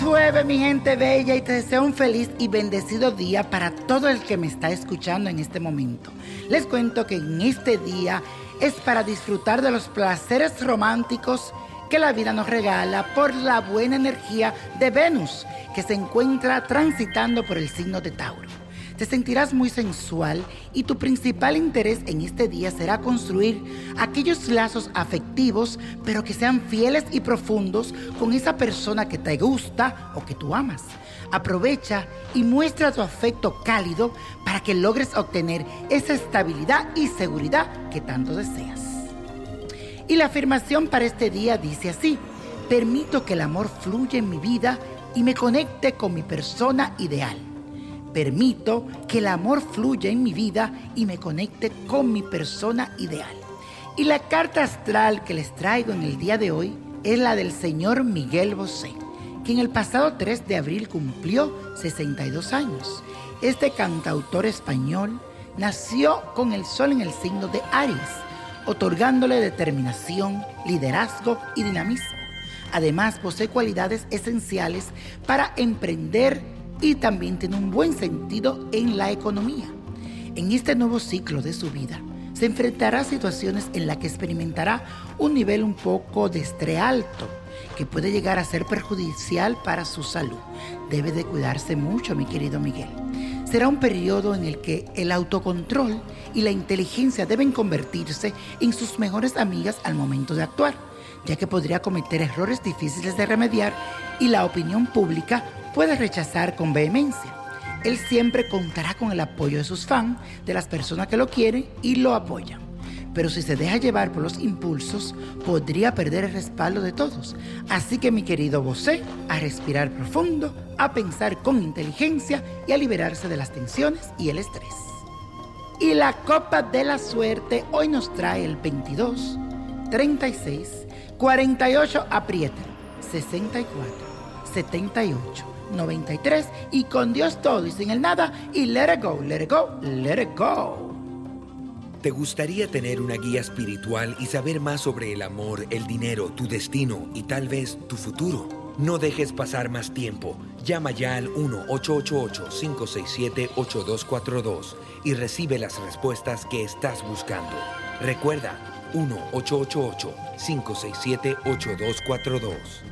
llueve, mi gente bella, y te deseo un feliz y bendecido día para todo el que me está escuchando en este momento. Les cuento que en este día es para disfrutar de los placeres románticos que la vida nos regala por la buena energía de Venus, que se encuentra transitando por el signo de Tauro. Te sentirás muy sensual y tu principal interés en este día será construir aquellos lazos afectivos, pero que sean fieles y profundos con esa persona que te gusta o que tú amas. Aprovecha y muestra tu afecto cálido para que logres obtener esa estabilidad y seguridad que tanto deseas. Y la afirmación para este día dice así, permito que el amor fluya en mi vida y me conecte con mi persona ideal. Permito que el amor fluya en mi vida y me conecte con mi persona ideal. Y la carta astral que les traigo en el día de hoy es la del señor Miguel Bosé, que en el pasado 3 de abril cumplió 62 años. Este cantautor español nació con el sol en el signo de Aries, otorgándole determinación, liderazgo y dinamismo. Además, posee cualidades esenciales para emprender y también tiene un buen sentido en la economía. En este nuevo ciclo de su vida, se enfrentará a situaciones en las que experimentará un nivel un poco de estrés alto, que puede llegar a ser perjudicial para su salud. Debe de cuidarse mucho, mi querido Miguel. Será un periodo en el que el autocontrol y la inteligencia deben convertirse en sus mejores amigas al momento de actuar, ya que podría cometer errores difíciles de remediar y la opinión pública puede rechazar con vehemencia. Él siempre contará con el apoyo de sus fans, de las personas que lo quieren y lo apoyan. Pero si se deja llevar por los impulsos, podría perder el respaldo de todos. Así que mi querido Bosé, a respirar profundo, a pensar con inteligencia y a liberarse de las tensiones y el estrés. Y la copa de la suerte hoy nos trae el 22, 36, 48, aprieta, 64, 78. 93 y con Dios todo y sin el nada y let it go, let it go, let it go. ¿Te gustaría tener una guía espiritual y saber más sobre el amor, el dinero, tu destino y tal vez tu futuro? No dejes pasar más tiempo. Llama ya al 1-888-567-8242 y recibe las respuestas que estás buscando. Recuerda, 1-888-567-8242.